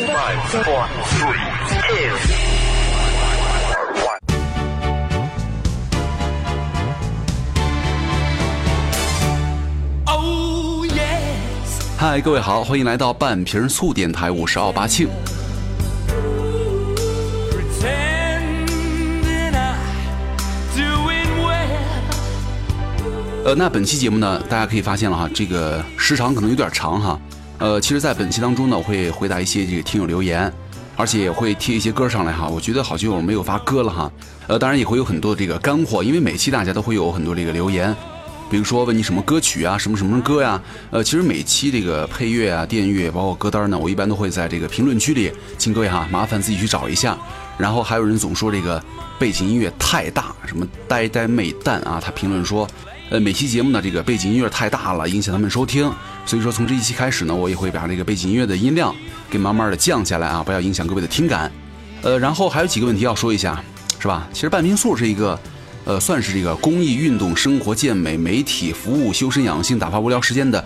Five, four, three, two. 嗨，各位好，欢迎来到半瓶醋电台，我是奥巴庆。呃，那本期节目呢，大家可以发现了哈，这个时长可能有点长哈。呃，其实，在本期当中呢，我会回答一些这个听友留言，而且也会贴一些歌上来哈。我觉得好久没有发歌了哈。呃，当然也会有很多这个干货，因为每期大家都会有很多这个留言。比如说问你什么歌曲啊，什么什么歌呀？呃，其实每期这个配乐啊、电乐，包括歌单呢，我一般都会在这个评论区里，请各位哈麻烦自己去找一下。然后还有人总说这个背景音乐太大，什么呆呆妹蛋啊，他评论说，呃，每期节目呢这个背景音乐太大了，影响他们收听。所以说从这一期开始呢，我也会把这个背景音乐的音量给慢慢的降下来啊，不要影响各位的听感。呃，然后还有几个问题要说一下，是吧？其实半瓶醋是一个。呃，算是这个公益运动、生活健美、媒体服务、修身养性、打发无聊时间的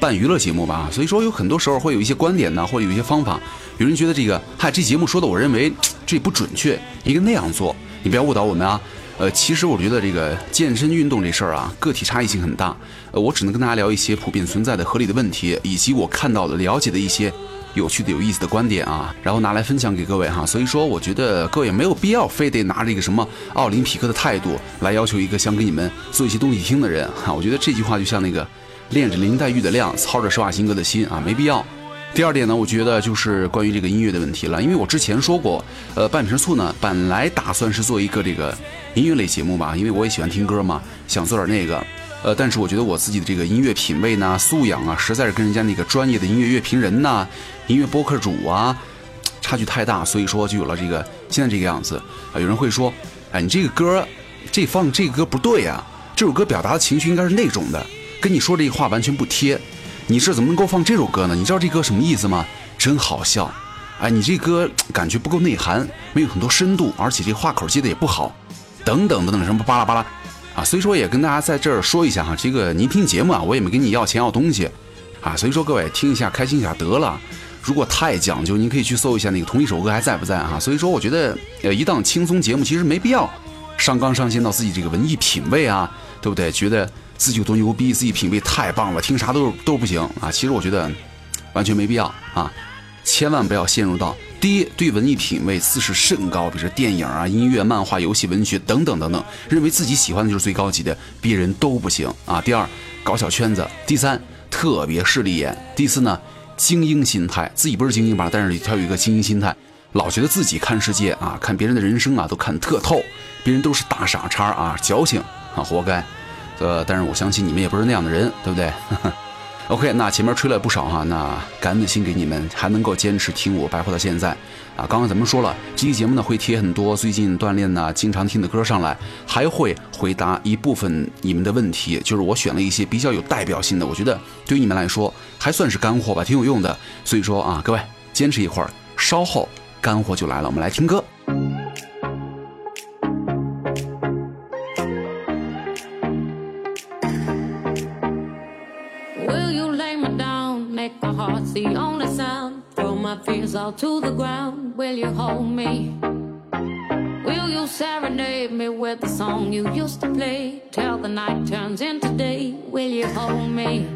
半娱乐节目吧。所以说，有很多时候会有一些观点呢，或者有一些方法，有人觉得这个，嗨，这节目说的，我认为这不准确，应该那样做，你不要误导我们啊。呃，其实我觉得这个健身运动这事儿啊，个体差异性很大。呃，我只能跟大家聊一些普遍存在的合理的问题，以及我看到的、了解的一些。有趣的、有意思的观点啊，然后拿来分享给各位哈。所以说，我觉得各位没有必要非得拿着一个什么奥林匹克的态度来要求一个想给你们做一些东西听的人哈。我觉得这句话就像那个练着林黛玉的量，操着施瓦辛格的心啊，没必要。第二点呢，我觉得就是关于这个音乐的问题了，因为我之前说过，呃，半瓶醋呢本来打算是做一个这个音乐类节目吧，因为我也喜欢听歌嘛，想做点那个。呃，但是我觉得我自己的这个音乐品味呢、素养啊，实在是跟人家那个专业的音乐乐评人呐、音乐播客主啊，差距太大，所以说就有了这个现在这个样子啊。有人会说，哎，你这个歌，这放这个歌不对呀，这首歌表达的情绪应该是那种的，跟你说这个话完全不贴。你这怎么能够放这首歌呢？你知道这歌什么意思吗？真好笑，哎，你这歌感觉不够内涵，没有很多深度，而且这话口接的也不好，等等等等，什么巴拉巴拉。啊，所以说也跟大家在这儿说一下哈，这个您听节目啊，我也没跟你要钱要东西，啊，所以说各位听一下开心一下得了。如果太讲究，您可以去搜一下那个同一首歌还在不在哈。所以说我觉得，呃，一档轻松节目其实没必要上纲上线到自己这个文艺品味啊，对不对？觉得自己有多牛逼，自己品味太棒了，听啥都都不行啊。其实我觉得完全没必要啊。千万不要陷入到第一对文艺品味自视甚高，比如说电影啊、音乐、漫画、游戏、文学等等等等，认为自己喜欢的就是最高级的，别人都不行啊。第二，搞小圈子；第三，特别势利眼；第四呢，精英心态，自己不是精英吧，但是他有一个精英心态，老觉得自己看世界啊、看别人的人生啊都看特透，别人都是大傻叉啊，矫情啊，活该。呃，但是我相信你们也不是那样的人，对不对 ？OK，那前面吹了不少哈，那感恩的心给你们，还能够坚持听我白话到现在啊！刚刚咱们说了，这期节目呢会贴很多最近锻炼呢经常听的歌上来，还会回答一部分你们的问题，就是我选了一些比较有代表性的，我觉得对于你们来说还算是干货吧，挺有用的。所以说啊，各位坚持一会儿，稍后干货就来了，我们来听歌。All to the ground. Will you hold me? Will you serenade me with the song you used to play? Till the night turns into day. Will you hold me?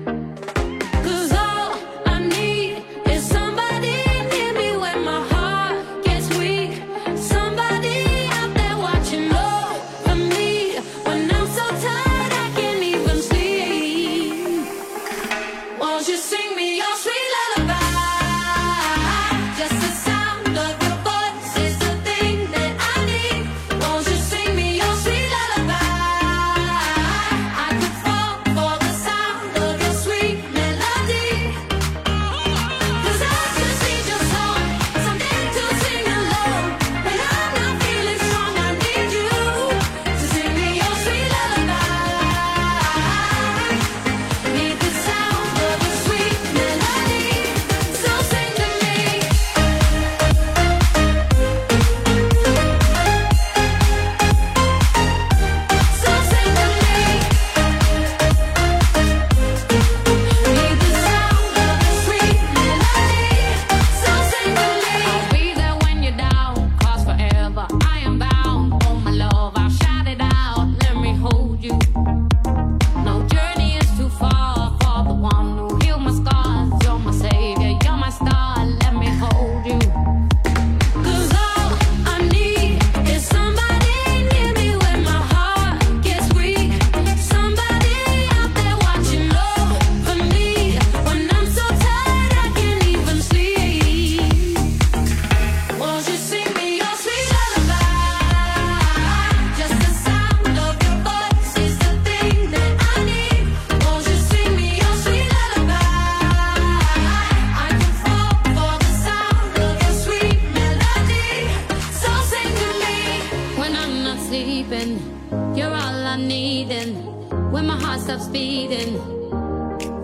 sweet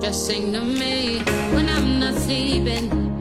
Just sing to me when I'm not sleeping.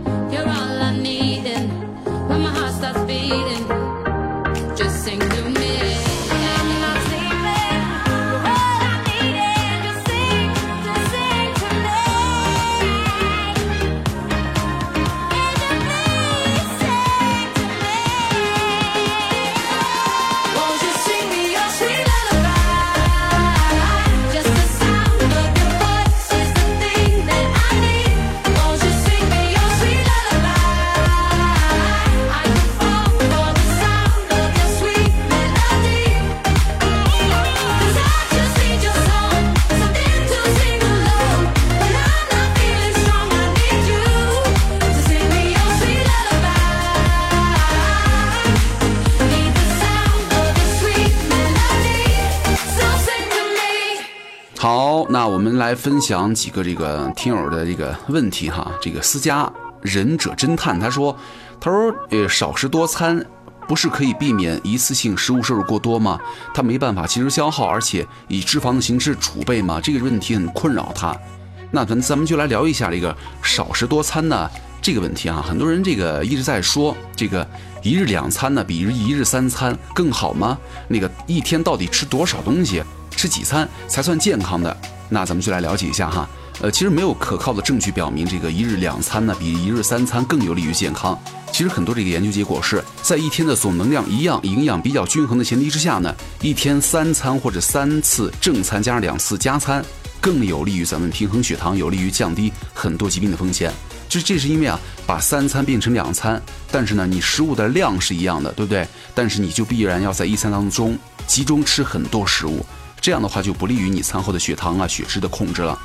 那我们来分享几个这个听友的这个问题哈。这个私家忍者侦探他说，他说呃少食多餐不是可以避免一次性食物摄入过多吗？他没办法及时消耗，而且以脂肪的形式储备吗？这个问题很困扰他。那咱咱们就来聊一下这个少食多餐呢这个问题啊。很多人这个一直在说这个一日两餐呢比一日一日三餐更好吗？那个一天到底吃多少东西？吃几餐才算健康的？那咱们就来了解一下哈。呃，其实没有可靠的证据表明这个一日两餐呢比一日三餐更有利于健康。其实很多这个研究结果是在一天的总能量一样、营养比较均衡的前提之下呢，一天三餐或者三次正餐加上两次加餐，更有利于咱们平衡血糖，有利于降低很多疾病的风险。这这是因为啊，把三餐变成两餐，但是呢，你食物的量是一样的，对不对？但是你就必然要在一餐当中集中吃很多食物，这样的话就不利于你餐后的血糖啊、血脂的控制了。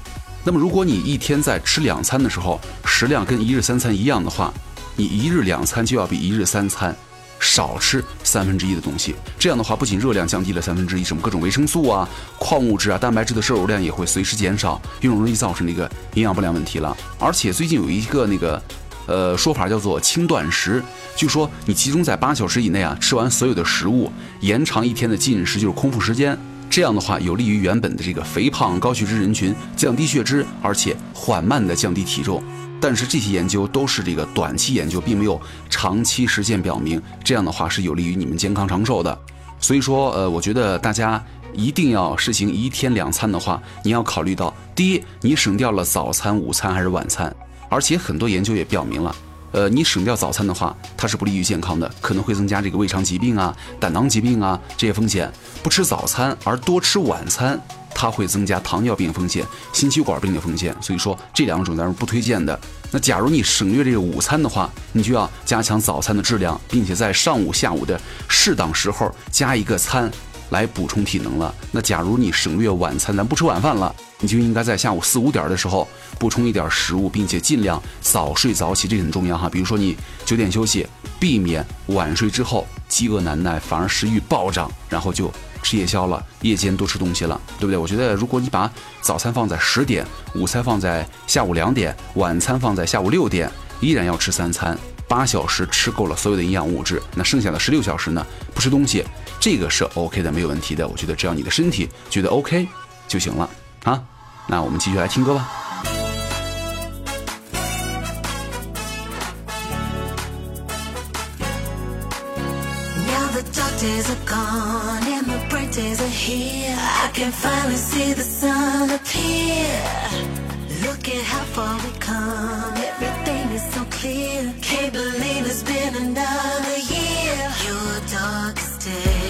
那么，如果你一天在吃两餐的时候，食量跟一日三餐一样的话，你一日两餐就要比一日三餐少吃三分之一的东西。这样的话，不仅热量降低了三分之一，什么各种维生素啊、矿物质啊、蛋白质的摄入量也会随之减少，又容易造成那个营养不良问题了。而且最近有一个那个。呃，说法叫做轻断食，就说你集中在八小时以内啊，吃完所有的食物，延长一天的进食，就是空腹时间。这样的话，有利于原本的这个肥胖高血脂人群降低血脂，而且缓慢的降低体重。但是这些研究都是这个短期研究，并没有长期实践表明这样的话是有利于你们健康长寿的。所以说，呃，我觉得大家一定要实行一天两餐的话，你要考虑到，第一，你省掉了早餐、午餐还是晚餐。而且很多研究也表明了，呃，你省掉早餐的话，它是不利于健康的，可能会增加这个胃肠疾病啊、胆囊疾病啊这些风险。不吃早餐而多吃晚餐，它会增加糖尿病风险、心血管病的风险。所以说这两种咱是不推荐的。那假如你省略这个午餐的话，你就要加强早餐的质量，并且在上午、下午的适当时候加一个餐来补充体能了。那假如你省略晚餐，咱不吃晚饭了。你就应该在下午四五点的时候补充一点食物，并且尽量早睡早起，这很重要哈。比如说你九点休息，避免晚睡之后饥饿难耐，反而食欲暴涨，然后就吃夜宵了，夜间多吃东西了，对不对？我觉得如果你把早餐放在十点，午餐放在下午两点，晚餐放在下午六点，依然要吃三餐，八小时吃够了所有的营养物质，那剩下的十六小时呢不吃东西，这个是 OK 的，没有问题的。我觉得只要你的身体觉得 OK 就行了。啊，那我们继续来听歌吧。Now the dark days are gone and the bright days are here. I can finally see the sun appear. Look at how far we've come. Everything is so clear. Can't believe it's been another year. Your darkest day.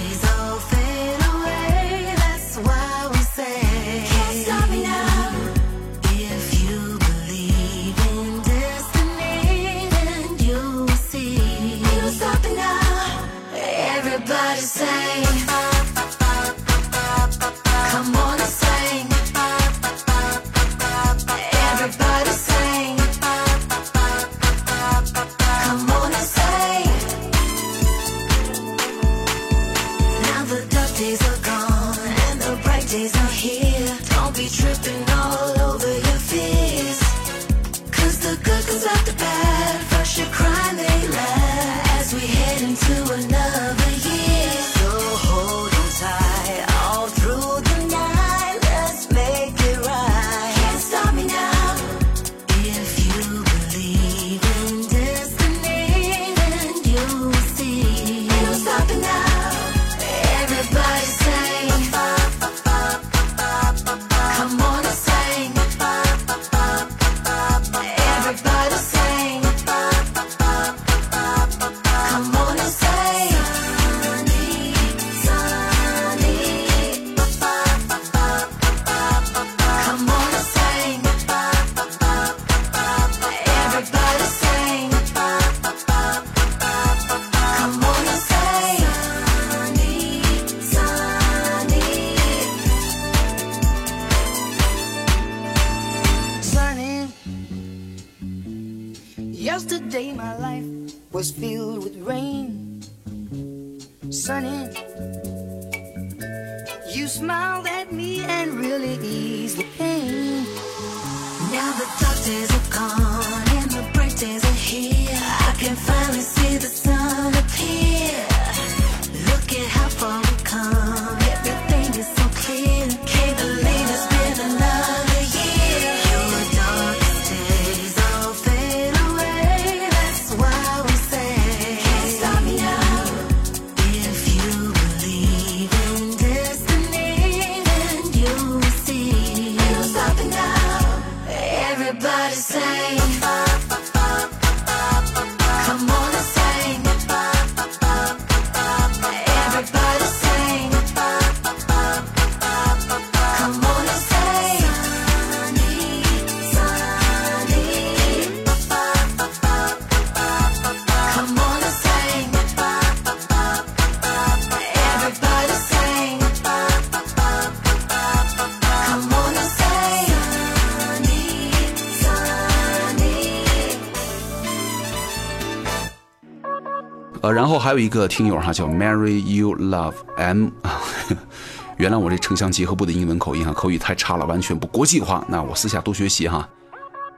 You smiled at me and really eased the pain. Now the dark days are gone and the bright days are here. I can finally 还有一个听友哈叫 Marry You Love M 啊，原来我这城乡结合部的英文口音哈，口语太差了，完全不国际化。那我私下多学习哈，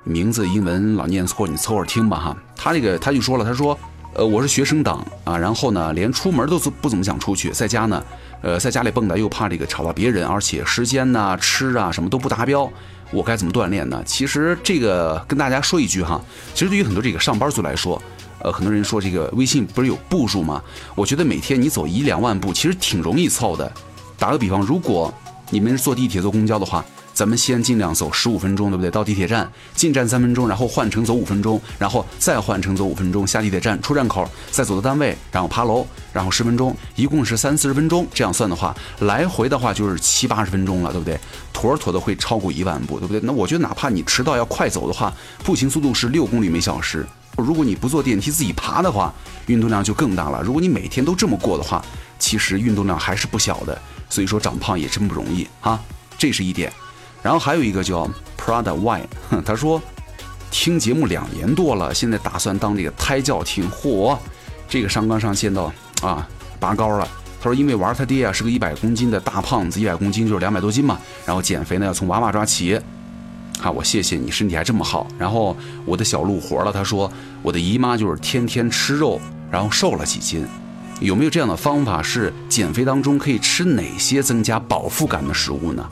名字英文老念错，你凑合听吧哈。他这个他就说了，他说，呃，我是学生党啊，然后呢，连出门都不怎么想出去，在家呢，呃，在家里蹦跶又怕这个吵到别人，而且时间呐、吃啊什么都不达标，我该怎么锻炼呢？其实这个跟大家说一句哈，其实对于很多这个上班族来说。呃，很多人说这个微信不是有步数吗？我觉得每天你走一两万步，其实挺容易凑的。打个比方，如果你们是坐地铁、坐公交的话，咱们先尽量走十五分钟，对不对？到地铁站进站三分钟，然后换乘走五分钟，然后再换乘走五分钟，下地铁站出站口，再走到单位，然后爬楼，然后十分钟，一共是三四十分钟。这样算的话，来回的话就是七八十分钟了，对不对？妥妥的会超过一万步，对不对？那我觉得哪怕你迟到要快走的话，步行速度是六公里每小时。如果你不坐电梯自己爬的话，运动量就更大了。如果你每天都这么过的话，其实运动量还是不小的。所以说长胖也真不容易啊，这是一点。然后还有一个叫 Prada Y，他说听节目两年多了，现在打算当这个胎教听。嚯，这个上纲上线到啊拔高了。他说因为玩他爹啊是个一百公斤的大胖子，一百公斤就是两百多斤嘛，然后减肥呢要从娃娃抓起。哈，我谢谢你，身体还这么好。然后我的小鹿活了，他说我的姨妈就是天天吃肉，然后瘦了几斤。有没有这样的方法是减肥当中可以吃哪些增加饱腹感的食物呢？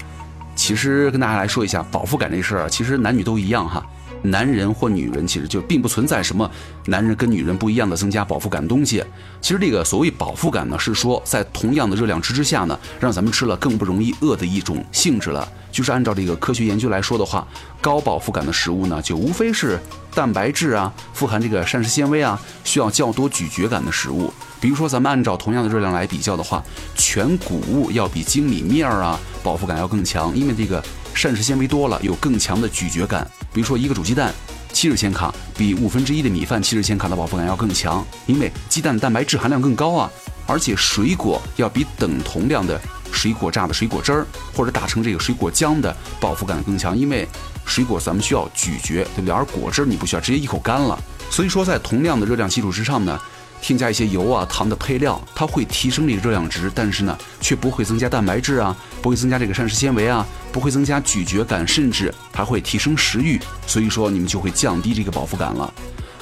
其实跟大家来说一下饱腹感这事儿，其实男女都一样哈。男人或女人其实就并不存在什么男人跟女人不一样的增加饱腹感东西。其实这个所谓饱腹感呢，是说在同样的热量值之下呢，让咱们吃了更不容易饿的一种性质了。就是按照这个科学研究来说的话，高饱腹感的食物呢，就无非是蛋白质啊，富含这个膳食纤维啊，需要较多咀嚼感的食物。比如说，咱们按照同样的热量来比较的话，全谷物要比精米面儿啊饱腹感要更强，因为这个膳食纤维多了，有更强的咀嚼感。比如说，一个煮鸡蛋，七十千卡，比五分之一的米饭七十千卡的饱腹感要更强，因为鸡蛋蛋白质含量更高啊。而且水果要比等同量的水果榨的水果汁儿或者打成这个水果浆的饱腹感更强，因为水果咱们需要咀嚼，对不对？而果汁你不需要，直接一口干了。所以说，在同样的热量基础之上呢，添加一些油啊、糖的配料，它会提升这个热量值，但是呢，却不会增加蛋白质啊，不会增加这个膳食纤维啊，不会增加咀嚼感，甚至还会提升食欲。所以说，你们就会降低这个饱腹感了。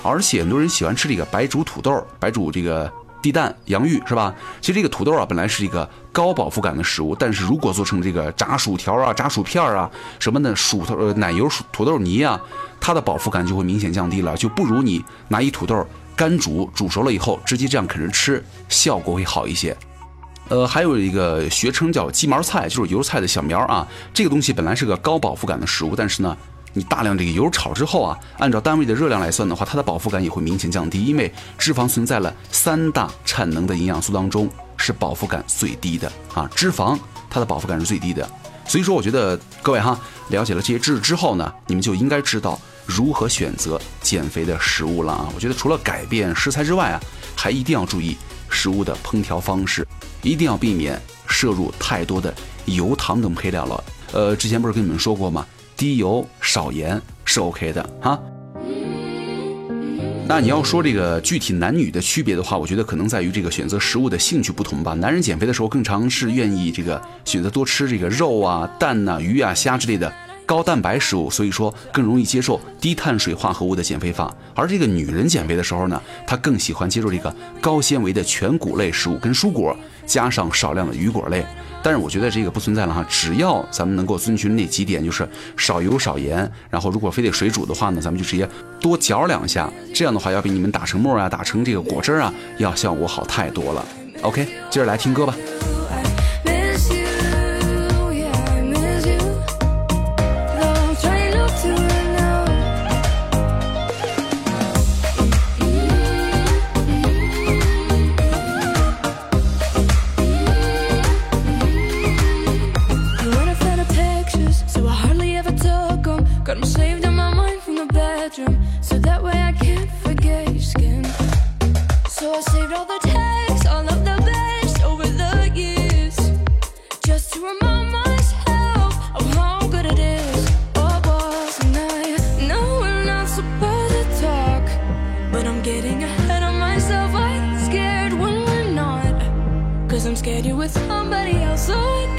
而且很多人喜欢吃这个白煮土豆、白煮这个地蛋、洋芋，是吧？其实这个土豆啊，本来是一个高饱腹感的食物，但是如果做成这个炸薯条啊、炸薯片啊什么的薯头、呃奶油薯土豆泥啊，它的饱腹感就会明显降低了，就不如你拿一土豆干煮，煮熟了以后直接这样啃着吃，效果会好一些。呃，还有一个学称叫鸡毛菜，就是油菜的小苗啊。这个东西本来是个高饱腹感的食物，但是呢，你大量这个油炒之后啊，按照单位的热量来算的话，它的饱腹感也会明显降低，因为脂肪存在了三大产能的营养素当中是饱腹感最低的啊。脂肪它的饱腹感是最低的，所以说我觉得各位哈，了解了这些知识之后呢，你们就应该知道如何选择减肥的食物了啊。我觉得除了改变食材之外啊，还一定要注意食物的烹调方式。一定要避免摄入太多的油糖等配料了。呃，之前不是跟你们说过吗？低油少盐是 OK 的啊。那你要说这个具体男女的区别的话，我觉得可能在于这个选择食物的兴趣不同吧。男人减肥的时候更常是愿意这个选择多吃这个肉啊、蛋呐、鱼啊、虾之类的高蛋白食物，所以说更容易接受低碳水化合物的减肥法。而这个女人减肥的时候呢，她更喜欢接受这个高纤维的全谷类食物跟蔬果，加上少量的鱼果类。但是我觉得这个不存在了哈，只要咱们能够遵循那几点，就是少油少盐，然后如果非得水煮的话呢，咱们就直接多嚼两下，这样的话要比你们打成沫啊、打成这个果汁啊，要效果好太多了。OK，接着来听歌吧。So I saved all the texts, all of the best over the years, just to remind myself of how good it is. What wasn't I? No, we're not supposed to talk, but I'm getting ahead of myself. I'm scared when we're not, cause I'm scared you're with somebody else. Oh, so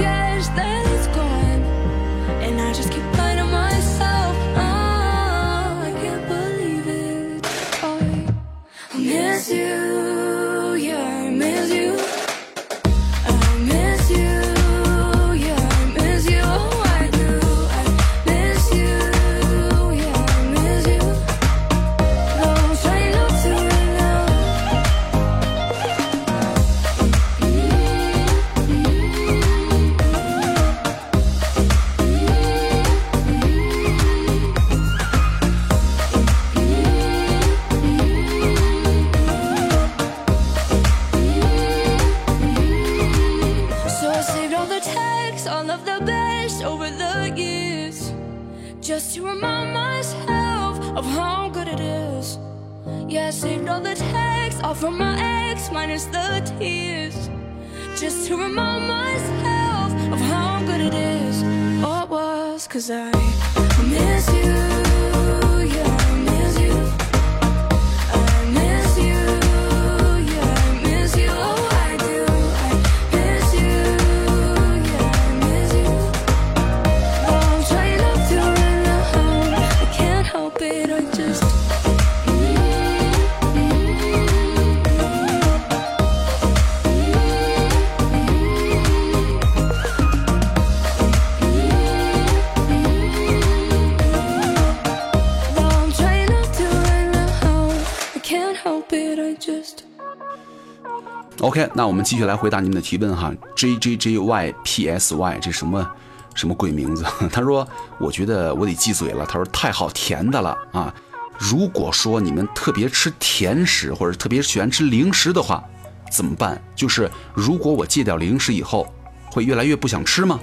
那我们继续来回答你们的提问哈。J J J Y P S Y 这什么什么鬼名字？他说，我觉得我得忌嘴了。他说太好甜的了啊。如果说你们特别吃甜食或者特别喜欢吃零食的话，怎么办？就是如果我戒掉零食以后，会越来越不想吃吗？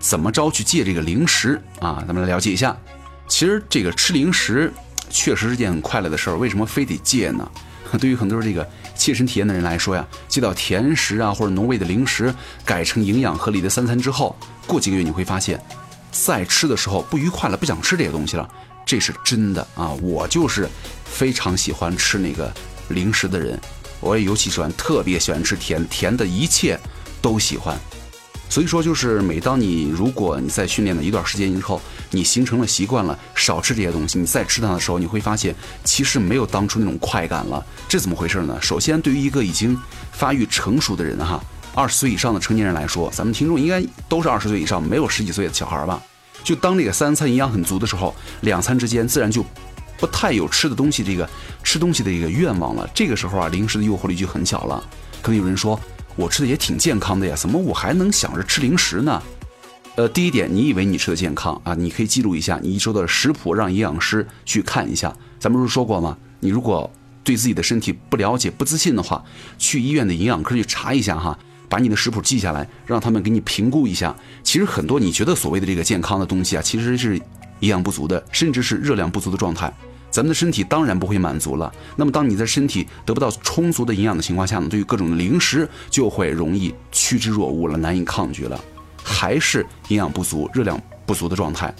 怎么着去戒这个零食啊？咱们来了解一下。其实这个吃零食确实是件很快乐的事儿，为什么非得戒呢？对于很多人这个切身体验的人来说呀，戒掉甜食啊或者浓味的零食，改成营养合理的三餐之后，过几个月你会发现，在吃的时候不愉快了，不想吃这些东西了，这是真的啊！我就是非常喜欢吃那个零食的人，我也尤其喜欢，特别喜欢吃甜，甜的一切都喜欢。所以说，就是每当你如果你在训练了一段时间以后，你形成了习惯了，少吃这些东西，你再吃它的时候，你会发现其实没有当初那种快感了。这怎么回事呢？首先，对于一个已经发育成熟的人哈，二十岁以上的成年人来说，咱们听众应该都是二十岁以上，没有十几岁的小孩吧？就当这个三餐营养很足的时候，两餐之间自然就不太有吃的东西这个吃东西的一个愿望了。这个时候啊，零食的诱惑力就很小了。可能有人说，我吃的也挺健康的呀，怎么我还能想着吃零食呢？呃，第一点，你以为你吃的健康啊？你可以记录一下你一周的食谱，让营养师去看一下。咱们不是说过吗？你如果对自己的身体不了解、不自信的话，去医院的营养科去查一下哈，把你的食谱记下来，让他们给你评估一下。其实很多你觉得所谓的这个健康的东西啊，其实是营养不足的，甚至是热量不足的状态。咱们的身体当然不会满足了。那么，当你的身体得不到充足的营养的情况下呢，对于各种零食就会容易趋之若鹜了，难以抗拒了，还是营养不足、热量不足的状态。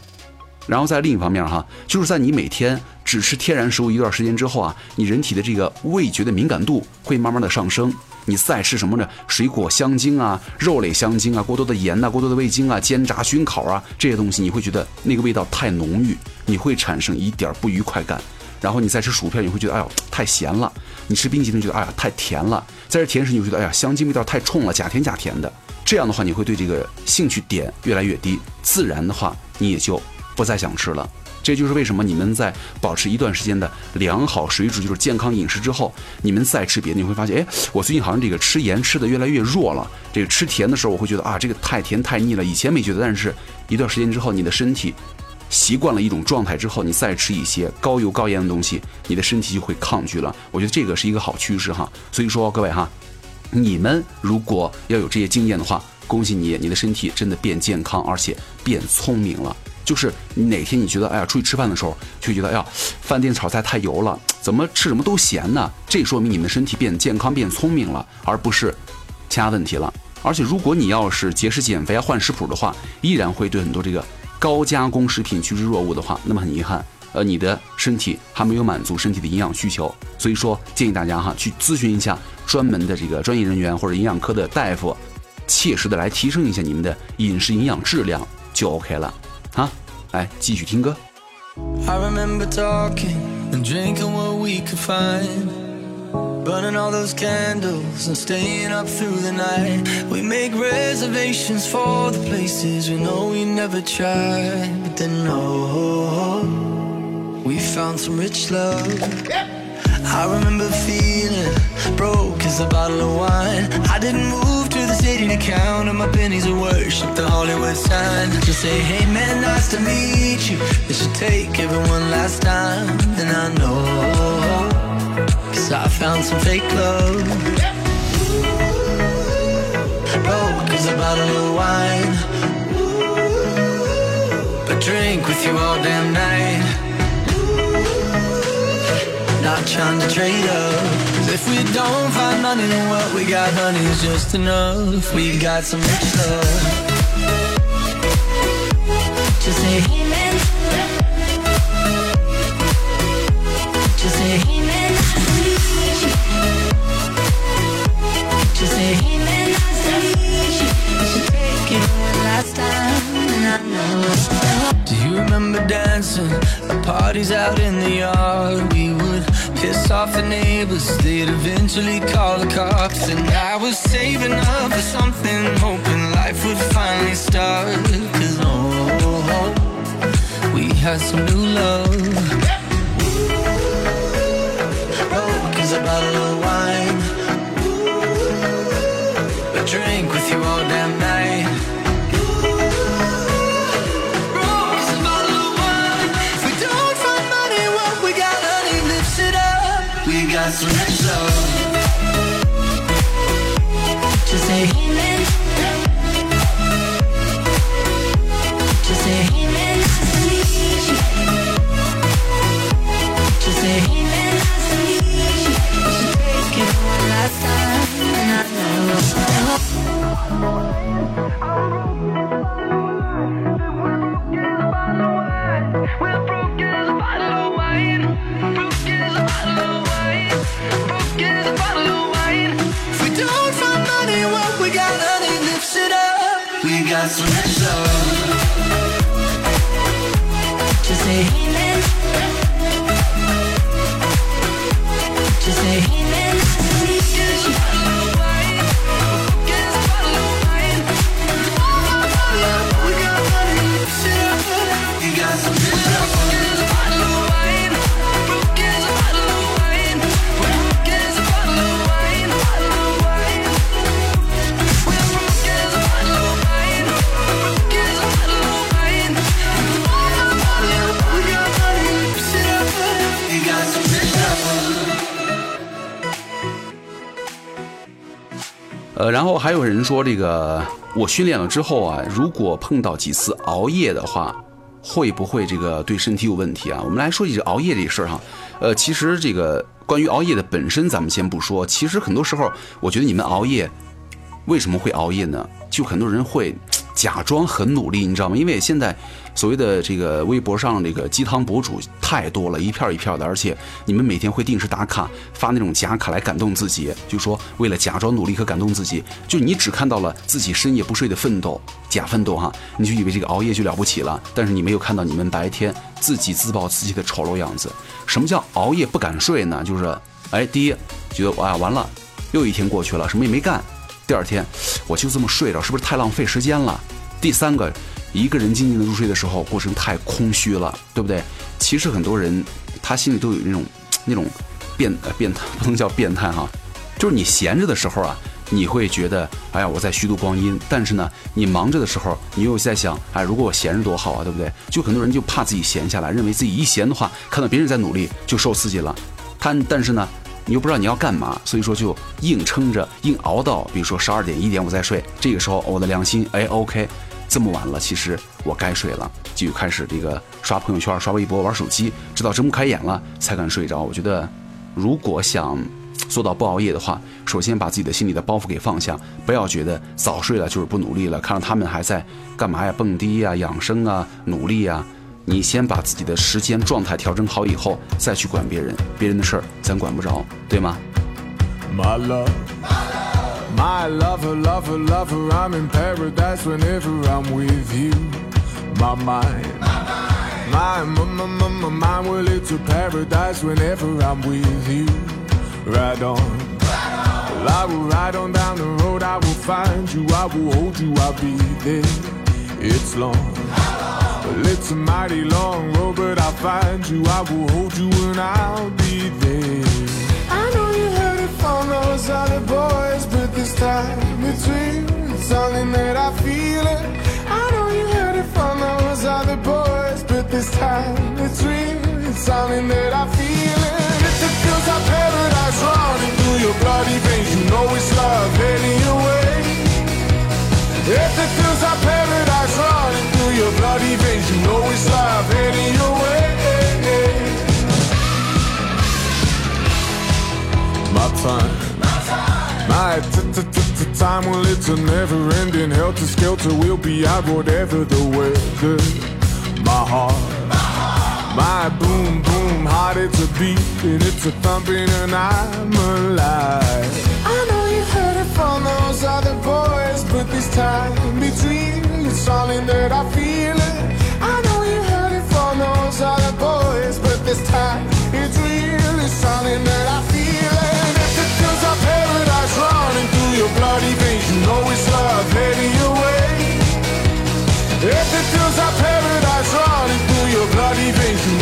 然后在另一方面哈，就是在你每天只吃天然食物一段时间之后啊，你人体的这个味觉的敏感度会慢慢的上升。你再吃什么呢？水果香精啊，肉类香精啊，过多的盐呐、过多的味精啊，煎炸熏烤啊这些东西，你会觉得那个味道太浓郁，你会产生一点不愉快感。然后你再吃薯片，你会觉得哎呦太咸了；你吃冰淇淋觉得哎呀太甜了；再吃甜食，你就觉得哎呀香精味道太冲了，假甜假甜的。这样的话，你会对这个兴趣点越来越低，自然的话你也就不再想吃了。这就是为什么你们在保持一段时间的良好水准，就是健康饮食之后，你们再吃别的，你会发现，哎，我最近好像这个吃盐吃的越来越弱了。这个吃甜的时候，我会觉得啊，这个太甜太腻了。以前没觉得，但是一段时间之后，你的身体习惯了一种状态之后，你再吃一些高油高盐的东西，你的身体就会抗拒了。我觉得这个是一个好趋势哈。所以说，各位哈，你们如果要有这些经验的话，恭喜你，你的身体真的变健康，而且变聪明了。就是你哪天你觉得哎呀，出去吃饭的时候，就觉得哎呀，饭店炒菜太油了，怎么吃什么都咸呢？这说明你们身体变健康、变聪明了，而不是其他问题了。而且如果你要是节食减肥啊、换食谱的话，依然会对很多这个高加工食品趋之若鹜的话，那么很遗憾，呃，你的身体还没有满足身体的营养需求。所以说，建议大家哈去咨询一下专门的这个专业人员或者营养科的大夫，切实的来提升一下你们的饮食营养质量，就 OK 了。啊，来继续听歌。 I remember talking and drinking what we could find. Burning all those candles and staying up through the night. We make reservations for the places we know we never tried. But then, oh, we found some rich love. I remember feeling broke as a bottle of wine. I didn't move to the city to count on my pennies of worship the Hollywood sign. Just say, hey man, nice to meet you. They should take everyone last time. And I know, cause I found some fake love. Broke as a bottle of wine. But drink with you all damn night not trying to trade up. 'Cause if we don't find money, what we got, honey, is just enough. We got some rich love. Just say, Do you remember dancing at parties out in the yard? We would piss off the neighbors, they'd eventually call the cops. And I was saving up for something, hoping life would finally start. Cause oh, we had some new love. Broke as a bottle of wine. Ooh, A drink with you all damn say, 还有人说，这个我训练了之后啊，如果碰到几次熬夜的话，会不会这个对身体有问题啊？我们来说一下熬夜这事儿哈。呃，其实这个关于熬夜的本身，咱们先不说。其实很多时候，我觉得你们熬夜为什么会熬夜呢？就很多人会假装很努力，你知道吗？因为现在所谓的这个微博上这个鸡汤博主太多了，一片一片的，而且你们每天会定时打卡，发那种假卡来感动自己，就说为了假装努力和感动自己，就你只看到了自己深夜不睡的奋斗，假奋斗哈，你就以为这个熬夜就了不起了，但是你没有看到你们白天自己自暴自弃的丑陋样子。什么叫熬夜不敢睡呢？就是，哎，第一觉得哇完了，又一天过去了，什么也没干。第二天，我就这么睡着，是不是太浪费时间了？第三个，一个人静静的入睡的时候，过程太空虚了，对不对？其实很多人他心里都有那种那种变呃变态，不能叫变态哈，就是你闲着的时候啊，你会觉得哎呀我在虚度光阴，但是呢，你忙着的时候，你又在想哎如果我闲着多好啊，对不对？就很多人就怕自己闲下来，认为自己一闲的话，看到别人在努力就受刺激了，他但是呢。你又不知道你要干嘛，所以说就硬撑着，硬熬到，比如说十二点、一点我再睡。这个时候我的良心，哎，OK，这么晚了，其实我该睡了，就开始这个刷朋友圈、刷微博、玩手机，直到睁不开眼了才敢睡着。我觉得，如果想做到不熬夜的话，首先把自己的心里的包袱给放下，不要觉得早睡了就是不努力了。看到他们还在干嘛呀？蹦迪呀、养生啊、努力呀。你先把自己的时间状态调整好以后，再去管别人，别人的事儿咱管不着，对吗？My love, my lover, lover, lover, I'm in paradise whenever I'm with you. My mind, my, my, my, my, my mind, well, it's a paradise whenever I'm with you. Ride on, well, I will ride on down the road, I will find you, I will hold you, I'll be there. It's long. Well, it's a mighty long road, but I'll find you. I will hold you and I'll be there. I know you heard it from those other boys, but this time real. It's something that I feel it. I know you heard it from those other boys, but this time it's real. It's something that I feel it. If it feels like paradise running through your bloody veins, you know it's love heading your way. If it feels like paradise running your bloody veins, you know it's love heading your way. My time, my time, well, it's a never ending helter skelter. We'll be out whatever the weather. My heart, my boom boom heart, it's a beat and it's a thumping, and I'm alive. I know you heard it from those other boys, but this time between something that I feel it. I know you heard it from those other boys, but this time it's real. It's something that I feel it. If it feels like paradise running through your bloody veins, you know it's love heading your way. If it feels like paradise running through your bloody veins, you know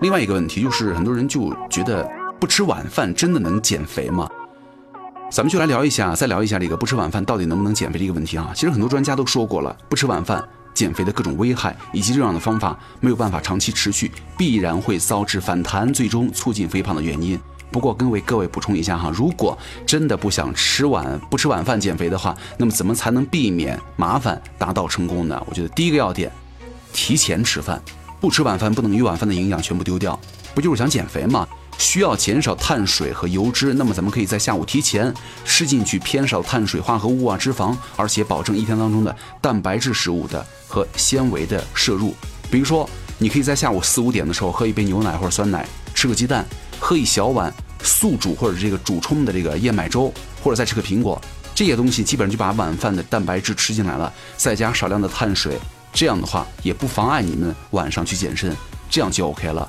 另外一个问题就是，很多人就觉得不吃晚饭真的能减肥吗？咱们就来聊一下，再聊一下这个不吃晚饭到底能不能减肥这个问题啊。其实很多专家都说过了，不吃晚饭减肥的各种危害以及这样的方法没有办法长期持续，必然会遭致反弹，最终促进肥胖的原因。不过跟为各位补充一下哈，如果真的不想吃晚不吃晚饭减肥的话，那么怎么才能避免麻烦，达到成功呢？我觉得第一个要点，提前吃饭，不吃晚饭不等于晚饭的营养全部丢掉，不就是想减肥吗？需要减少碳水和油脂，那么咱们可以在下午提前吃进去偏少碳水化合物啊、脂肪，而且保证一天当中的蛋白质食物的和纤维的摄入。比如说，你可以在下午四五点的时候喝一杯牛奶或者酸奶，吃个鸡蛋，喝一小碗速煮或者这个煮冲的这个燕麦粥，或者再吃个苹果，这些东西基本上就把晚饭的蛋白质吃进来了，再加少量的碳水，这样的话也不妨碍你们晚上去健身，这样就 OK 了。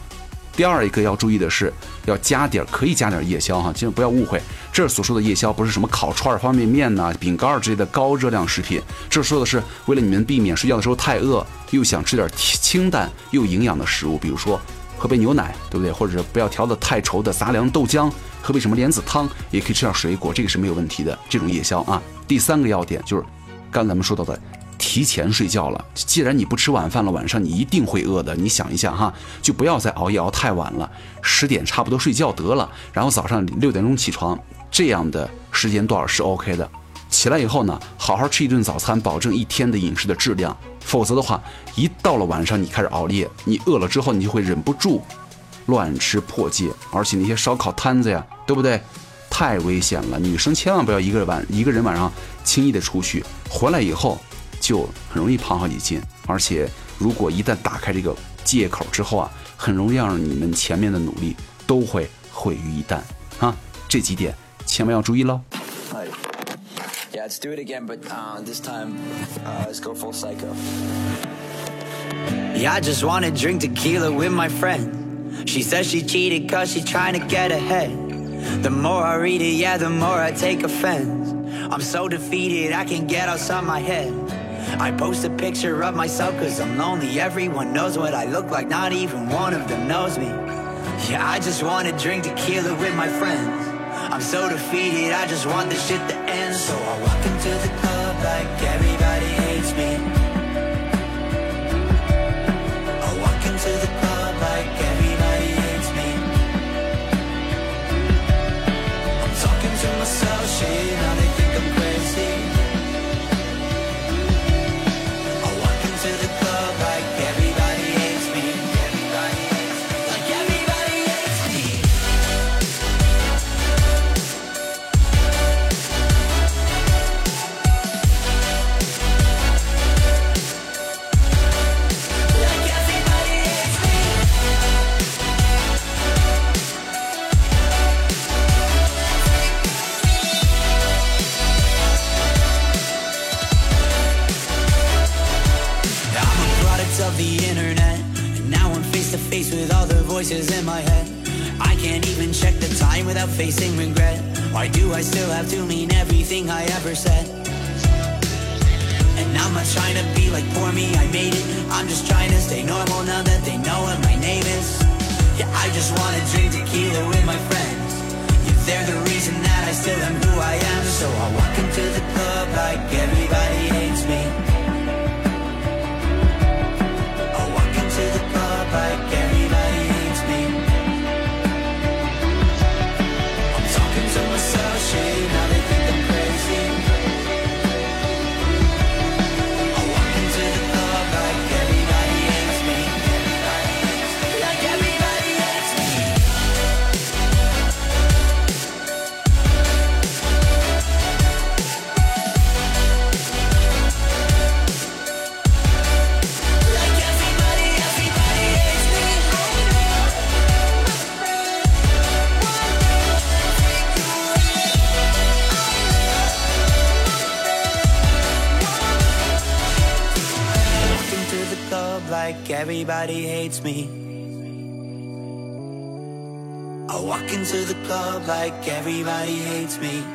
第二一个要注意的是，要加点儿可以加点儿夜宵哈，千万不要误会，这儿所说的夜宵不是什么烤串、方便面呐、饼干儿之类的高热量食品，这儿说的是为了你们避免睡觉的时候太饿，又想吃点清淡又营养的食物，比如说喝杯牛奶，对不对？或者不要调的太稠的杂粮豆浆，喝杯什么莲子汤，也可以吃点水果，这个是没有问题的。这种夜宵啊，第三个要点就是，刚才咱们说到的。提前睡觉了，既然你不吃晚饭了，晚上你一定会饿的。你想一下哈，就不要再熬夜熬太晚了，十点差不多睡觉得了，然后早上六点钟起床，这样的时间段是 OK 的。起来以后呢，好好吃一顿早餐，保证一天的饮食的质量。否则的话，一到了晚上你开始熬夜，你饿了之后，你就会忍不住乱吃破戒，而且那些烧烤摊子呀，对不对？太危险了，女生千万不要一个人晚一个人晚上轻易的出去，回来以后。就很容易胖好几斤，而且如果一旦打开这个借口之后啊，很容易让你们前面的努力都会毁于一旦啊！这几点千万要注意喽。Yeah, let's do it again, but uh, this time, uh, let's go full psycho. Yeah, I just wanna drink tequila with my friend. She says she cheated cause she's trying to get ahead. The more I read it, yeah, the more I take offense. I'm so defeated, I can get outside my head. I post a picture of myself cause I'm lonely. Everyone knows what I look like, not even one of them knows me. Yeah, I just wanna drink tequila with my friends. I'm so defeated, I just want this shit to end. So I walk into the club like everybody voices in my head. I can't even check the time without facing regret. Why do I still have to mean everything I ever said? And I'm not trying to be like poor me, I made it. I'm just trying to stay normal now that they know what my name is. Yeah, I just wanna drink tequila with my friends. Yeah, they're the reason that I still am who I am. So I walk into the club like everybody hates me. up like everybody hates me.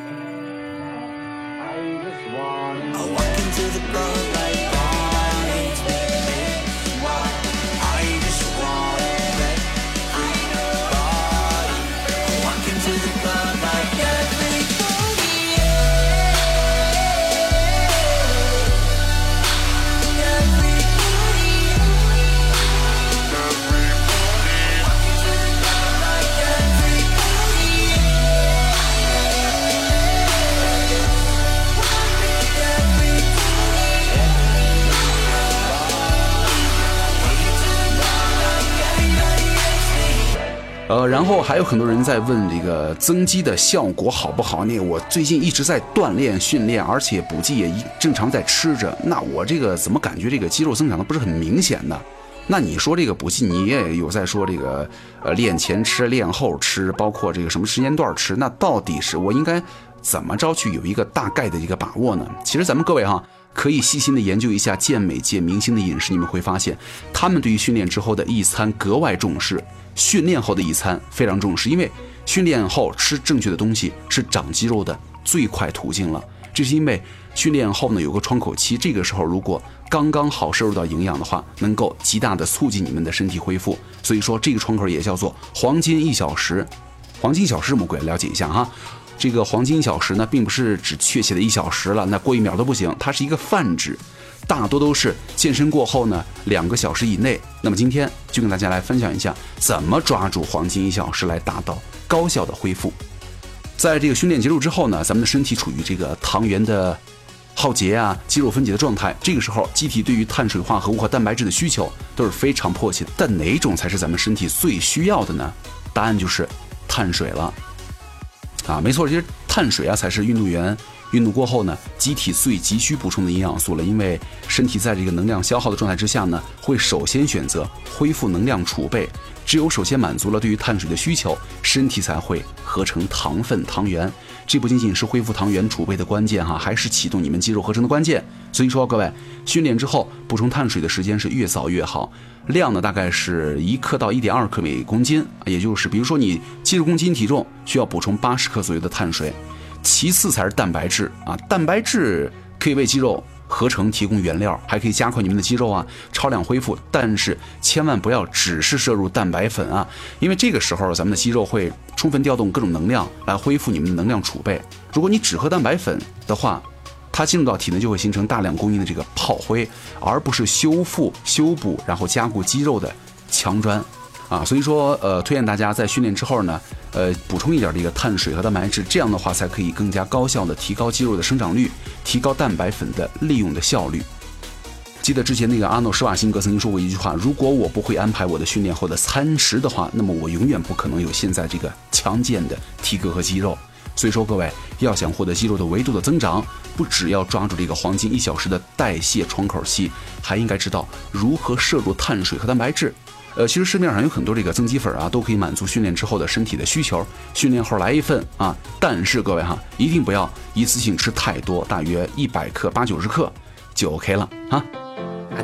呃，然后还有很多人在问这个增肌的效果好不好？那个我最近一直在锻炼训练，而且补剂也一正常在吃着，那我这个怎么感觉这个肌肉增长的不是很明显呢？那你说这个补剂，你也有在说这个呃练前吃、练后吃，包括这个什么时间段吃，那到底是我应该怎么着去有一个大概的一个把握呢？其实咱们各位哈。可以细心的研究一下健美界明星的饮食，你们会发现，他们对于训练之后的一餐格外重视，训练后的一餐非常重视，因为训练后吃正确的东西是长肌肉的最快途径了。这是因为训练后呢有个窗口期，这个时候如果刚刚好摄入到营养的话，能够极大的促进你们的身体恢复。所以说这个窗口也叫做黄金一小时。黄金一小时什么鬼？了解一下哈。这个黄金一小时呢，并不是指确切的一小时了，那过一秒都不行，它是一个泛指，大多都是健身过后呢两个小时以内。那么今天就跟大家来分享一下，怎么抓住黄金一小时来达到高效的恢复。在这个训练结束之后呢，咱们的身体处于这个糖原的耗竭啊、肌肉分解的状态，这个时候机体对于碳水化合物和蛋白质的需求都是非常迫切的。但哪种才是咱们身体最需要的呢？答案就是碳水了。啊，没错，其实碳水啊才是运动员运动过后呢，机体最急需补充的营养素了。因为身体在这个能量消耗的状态之下呢，会首先选择恢复能量储备。只有首先满足了对于碳水的需求，身体才会合成糖分、糖原。这不仅仅是恢复糖原储备的关键哈，还是启动你们肌肉合成的关键。所以说，各位训练之后补充碳水的时间是越早越好，量呢大概是一克到一点二克每公斤，也就是比如说你七十公斤体重需要补充八十克左右的碳水，其次才是蛋白质啊，蛋白质可以为肌肉。合成提供原料，还可以加快你们的肌肉啊超量恢复，但是千万不要只是摄入蛋白粉啊，因为这个时候咱们的肌肉会充分调动各种能量来恢复你们的能量储备。如果你只喝蛋白粉的话，它进入到体内就会形成大量供应的这个炮灰，而不是修复、修补然后加固肌肉的强砖。啊，所以说，呃，推荐大家在训练之后呢，呃，补充一点这个碳水和蛋白质，这样的话才可以更加高效的提高肌肉的生长率，提高蛋白粉的利用的效率。记得之前那个阿诺施瓦辛格曾经说过一句话：如果我不会安排我的训练后的餐食的话，那么我永远不可能有现在这个强健的体格和肌肉。所以说，各位要想获得肌肉的维度的增长，不只要抓住这个黄金一小时的代谢窗口期，还应该知道如何摄入碳水和蛋白质。呃，其实市面上有很多这个增肌粉啊，都可以满足训练之后的身体的需求。训练后来一份啊，但是各位哈，一定不要一次性吃太多，大约一百克、八九十克就 OK 了啊。I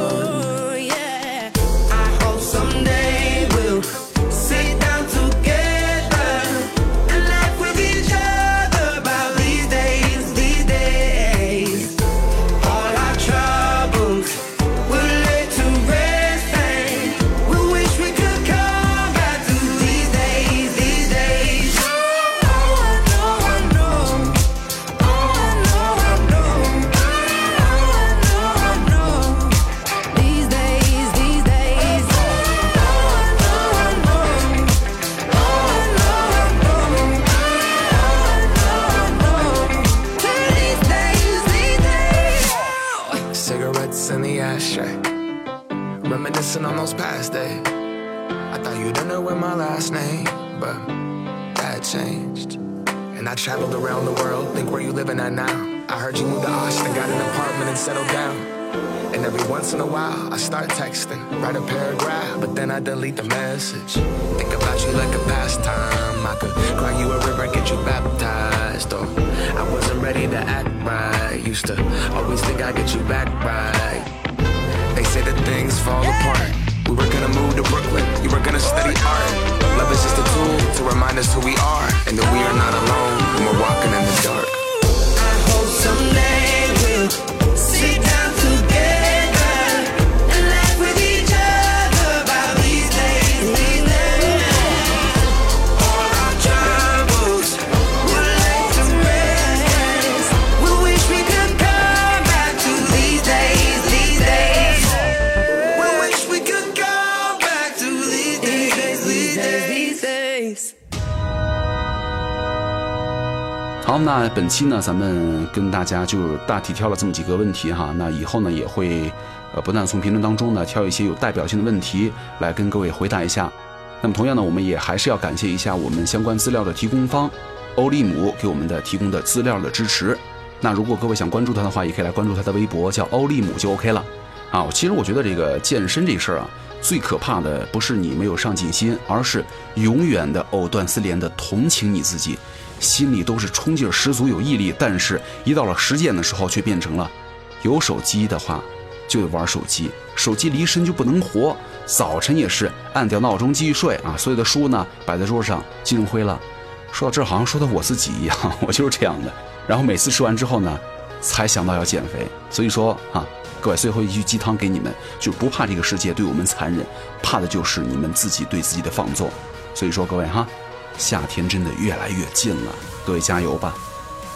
I traveled around the world, think where you living at now. I heard you moved to Austin, got an apartment and settled down. And every once in a while, I start texting, write a paragraph, but then I delete the message. Think about you like a pastime. I could cry you a river, get you baptized. Or I wasn't ready to act right. Used to always think I'd get you back right. They say that things fall apart. We were gonna move to Brooklyn, you were gonna study art. Love is just a tool to remind us who we are, and that we are not alone 好，那本期呢，咱们跟大家就大体挑了这么几个问题哈。那以后呢，也会呃不断从评论当中呢挑一些有代表性的问题来跟各位回答一下。那么同样呢，我们也还是要感谢一下我们相关资料的提供方欧利姆给我们的提供的资料的支持。那如果各位想关注他的话，也可以来关注他的微博，叫欧利姆就 OK 了。啊，其实我觉得这个健身这事儿啊，最可怕的不是你没有上进心，而是永远的藕断丝连的同情你自己，心里都是冲劲十足，有毅力，但是一到了实践的时候，却变成了有手机的话就得玩手机，手机离身就不能活。早晨也是按掉闹钟继续睡啊，所有的书呢摆在桌上，金融灰了。说到这，好像说的我自己一样，我就是这样的。然后每次吃完之后呢，才想到要减肥。所以说啊，各位最后一句鸡汤给你们，就不怕这个世界对我们残忍，怕的就是你们自己对自己的放纵。所以说各位哈，夏天真的越来越近了，各位加油吧！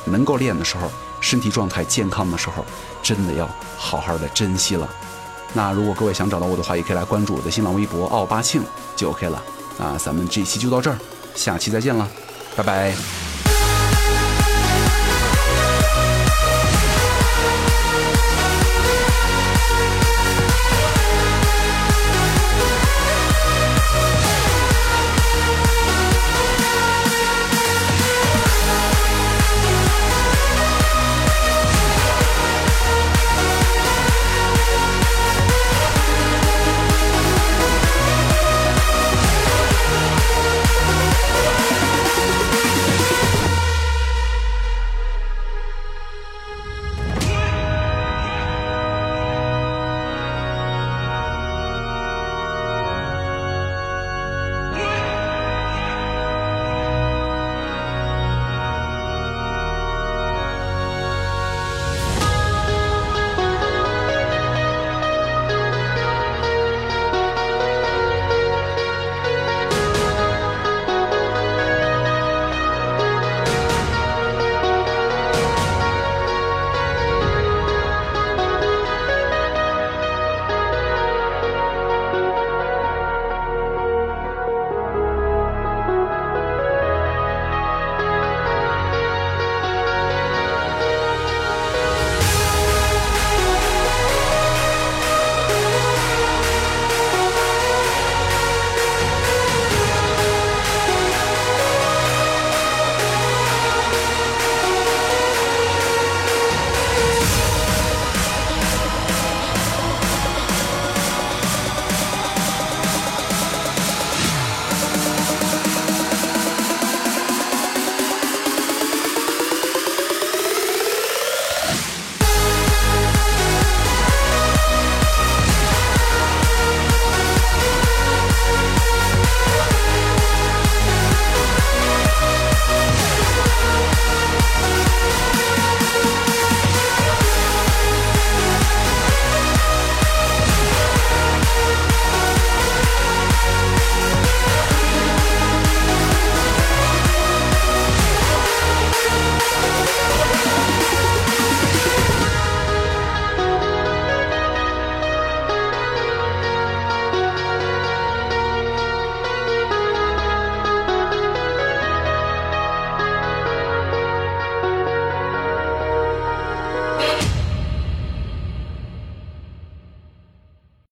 能够练的时候，身体状态健康的时候，真的要好好的珍惜了。那如果各位想找到我的话，也可以来关注我的新浪微博奥巴庆就 OK 了。那咱们这期就到这儿，下期再见了，拜拜。